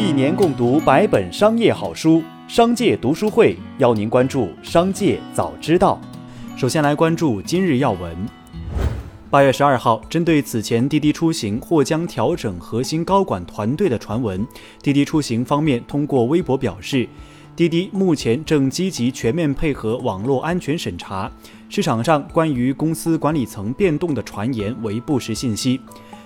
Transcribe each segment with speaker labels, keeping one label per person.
Speaker 1: 一年共读百本商业好书，商界读书会邀您关注商界早知道。首先来关注今日要闻。八月十二号，针对此前滴滴出行或将调整核心高管团队的传闻，滴滴出行方面通过微博表示，滴滴目前正积极全面配合网络安全审查，市场上关于公司管理层变动的传言为不实信息。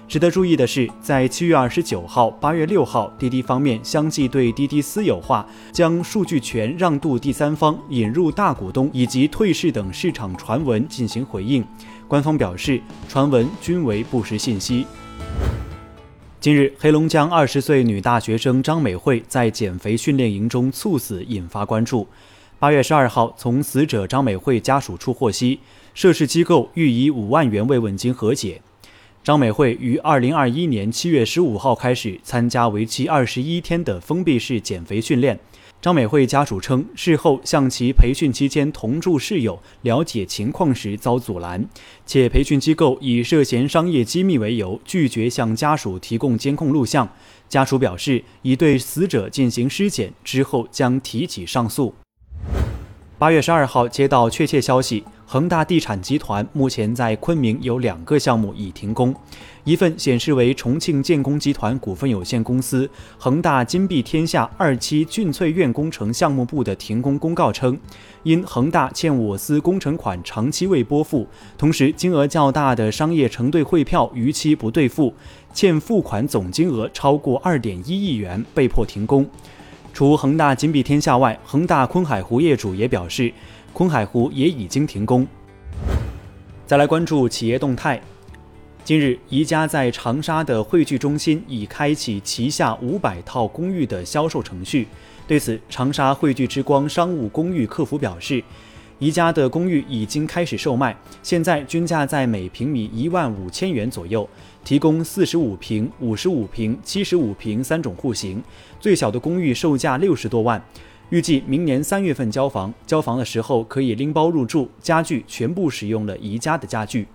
Speaker 1: 值得注意的是，在七月二十九号、八月六号，滴滴方面相继对滴滴私有化、将数据权让渡第三方、引入大股东以及退市等市场传闻进行回应。官方表示，传闻均为不实信息。近日，黑龙江二十岁女大学生张美惠在减肥训练营中猝死，引发关注。八月十二号，从死者张美惠家属处获悉，涉事机构欲以五万元慰问金和解。张美惠于二零二一年七月十五号开始参加为期二十一天的封闭式减肥训练。张美惠家属称，事后向其培训期间同住室友了解情况时遭阻拦，且培训机构以涉嫌商业机密为由拒绝向家属提供监控录像。家属表示，已对死者进行尸检，之后将提起上诉。八月十二号接到确切消息。恒大地产集团目前在昆明有两个项目已停工，一份显示为重庆建工集团股份有限公司恒大金碧天下二期俊翠苑工程项目部的停工公告称，因恒大欠我司工程款长期未拨付，同时金额较大的商业承兑汇票逾期不兑付，欠付款总金额超过二点一亿元，被迫停工。除恒大金碧天下外，恒大昆海湖业主也表示。昆海湖也已经停工。再来关注企业动态。近日，宜家在长沙的汇聚中心已开启旗下五百套公寓的销售程序。对此，长沙汇聚之光商务公寓客服表示，宜家的公寓已经开始售卖，现在均价在每平米一万五千元左右，提供四十五平、五十五平、七十五平三种户型，最小的公寓售价六十多万。预计明年三月份交房，交房的时候可以拎包入住，家具全部使用了宜家的家具。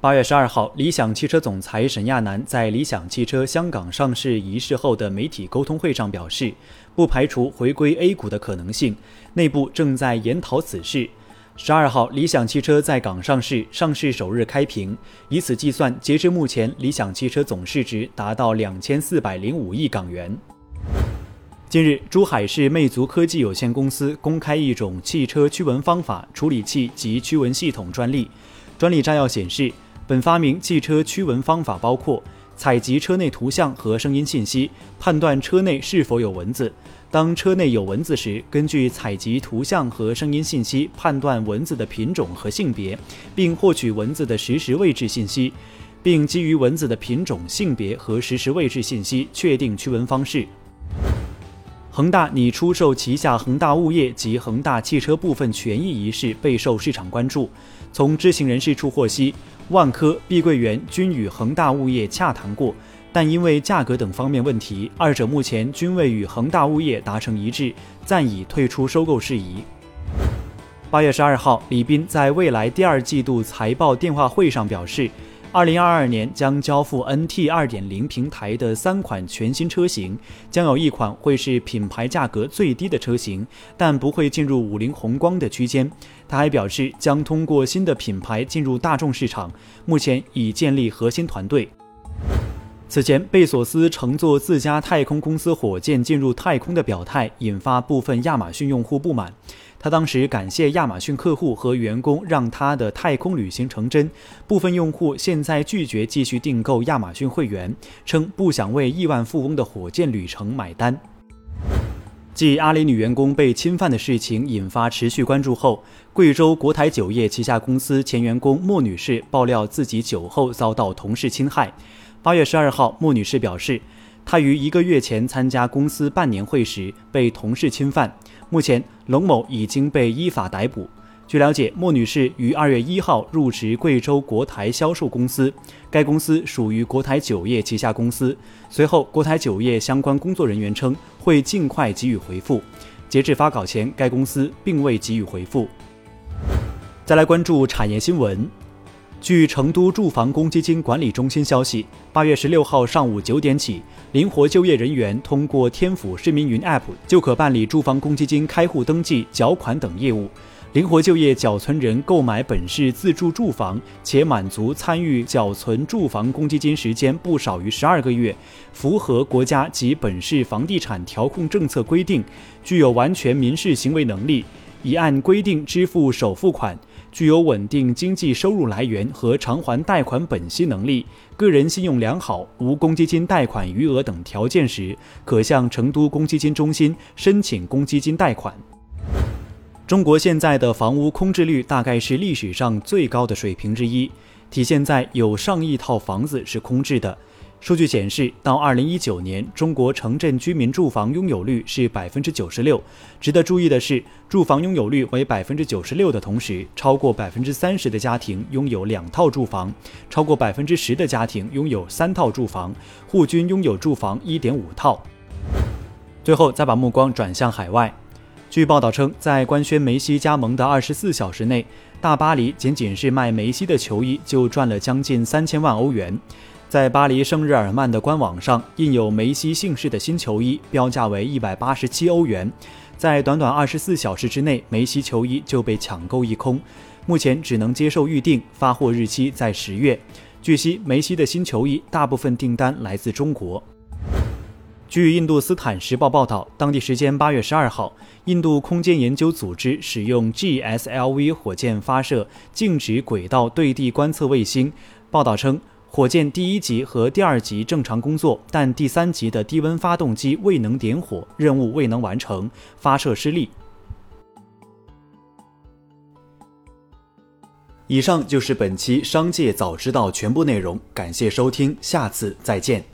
Speaker 1: 八月十二号，理想汽车总裁沈亚楠在理想汽车香港上市仪式后的媒体沟通会上表示，不排除回归 A 股的可能性，内部正在研讨此事。十二号，理想汽车在港上市，上市首日开屏，以此计算，截至目前，理想汽车总市值达到两千四百零五亿港元。近日，珠海市魅族科技有限公司公开一种汽车驱蚊方法处理器及驱蚊系统专利。专利摘要显示，本发明汽车驱蚊方法包括采集车内图像和声音信息，判断车内是否有蚊子。当车内有蚊子时，根据采集图像和声音信息判断蚊子的品种和性别，并获取蚊子的实时位置信息，并基于蚊子的品种、性别和实时位置信息确定驱蚊方式。恒大拟出售旗下恒大物业及恒大汽车部分权益一事备受市场关注。从知情人士处获悉，万科、碧桂园均与恒大物业洽谈过，但因为价格等方面问题，二者目前均未与恒大物业达成一致，暂已退出收购事宜。八月十二号，李斌在未来第二季度财报电话会上表示。二零二二年将交付 NT 二点零平台的三款全新车型，将有一款会是品牌价格最低的车型，但不会进入五菱宏光的区间。他还表示，将通过新的品牌进入大众市场，目前已建立核心团队。此前，贝索斯乘坐自家太空公司火箭进入太空的表态，引发部分亚马逊用户不满。他当时感谢亚马逊客户和员工，让他的太空旅行成真。部分用户现在拒绝继续订购亚马逊会员，称不想为亿万富翁的火箭旅程买单。继阿里女员工被侵犯的事情引发持续关注后，贵州国台酒业旗下公司前员工莫女士爆料自己酒后遭到同事侵害。八月十二号，莫女士表示，她于一个月前参加公司半年会时被同事侵犯。目前，龙某已经被依法逮捕。据了解，莫女士于二月一号入职贵州国台销售公司，该公司属于国台酒业旗下公司。随后，国台酒业相关工作人员称会尽快给予回复。截至发稿前，该公司并未给予回复。再来关注产业新闻。据成都住房公积金管理中心消息，八月十六号上午九点起，灵活就业人员通过天府市民云 App 就可办理住房公积金开户登记、缴款等业务。灵活就业缴存人购买本市自住住房，且满足参与缴存住房公积金时间不少于十二个月，符合国家及本市房地产调控政策规定，具有完全民事行为能力，已按规定支付首付款，具有稳定经济收入来源和偿还贷款本息能力，个人信用良好，无公积金贷款余额等条件时，可向成都公积金中心申请公积金贷款。中国现在的房屋空置率大概是历史上最高的水平之一，体现在有上亿套房子是空置的。数据显示，到二零一九年，中国城镇居民住房拥有率是百分之九十六。值得注意的是，住房拥有率为百分之九十六的同时，超过百分之三十的家庭拥有两套住房，超过百分之十的家庭拥有三套住房，户均拥有住房一点五套。最后，再把目光转向海外。据报道称，在官宣梅西加盟的二十四小时内，大巴黎仅仅是卖梅西的球衣就赚了将近三千万欧元。在巴黎圣日耳曼的官网上，印有梅西姓氏的新球衣标价为一百八十七欧元。在短短二十四小时之内，梅西球衣就被抢购一空。目前只能接受预定，发货日期在十月。据悉，梅西的新球衣大部分订单来自中国。据印度斯坦时报报道，当地时间八月十二号，印度空间研究组织使用 GSLV 火箭发射静止轨道对地观测卫星。报道称，火箭第一级和第二级正常工作，但第三级的低温发动机未能点火，任务未能完成，发射失利。以上就是本期《商界早知道》全部内容，感谢收听，下次再见。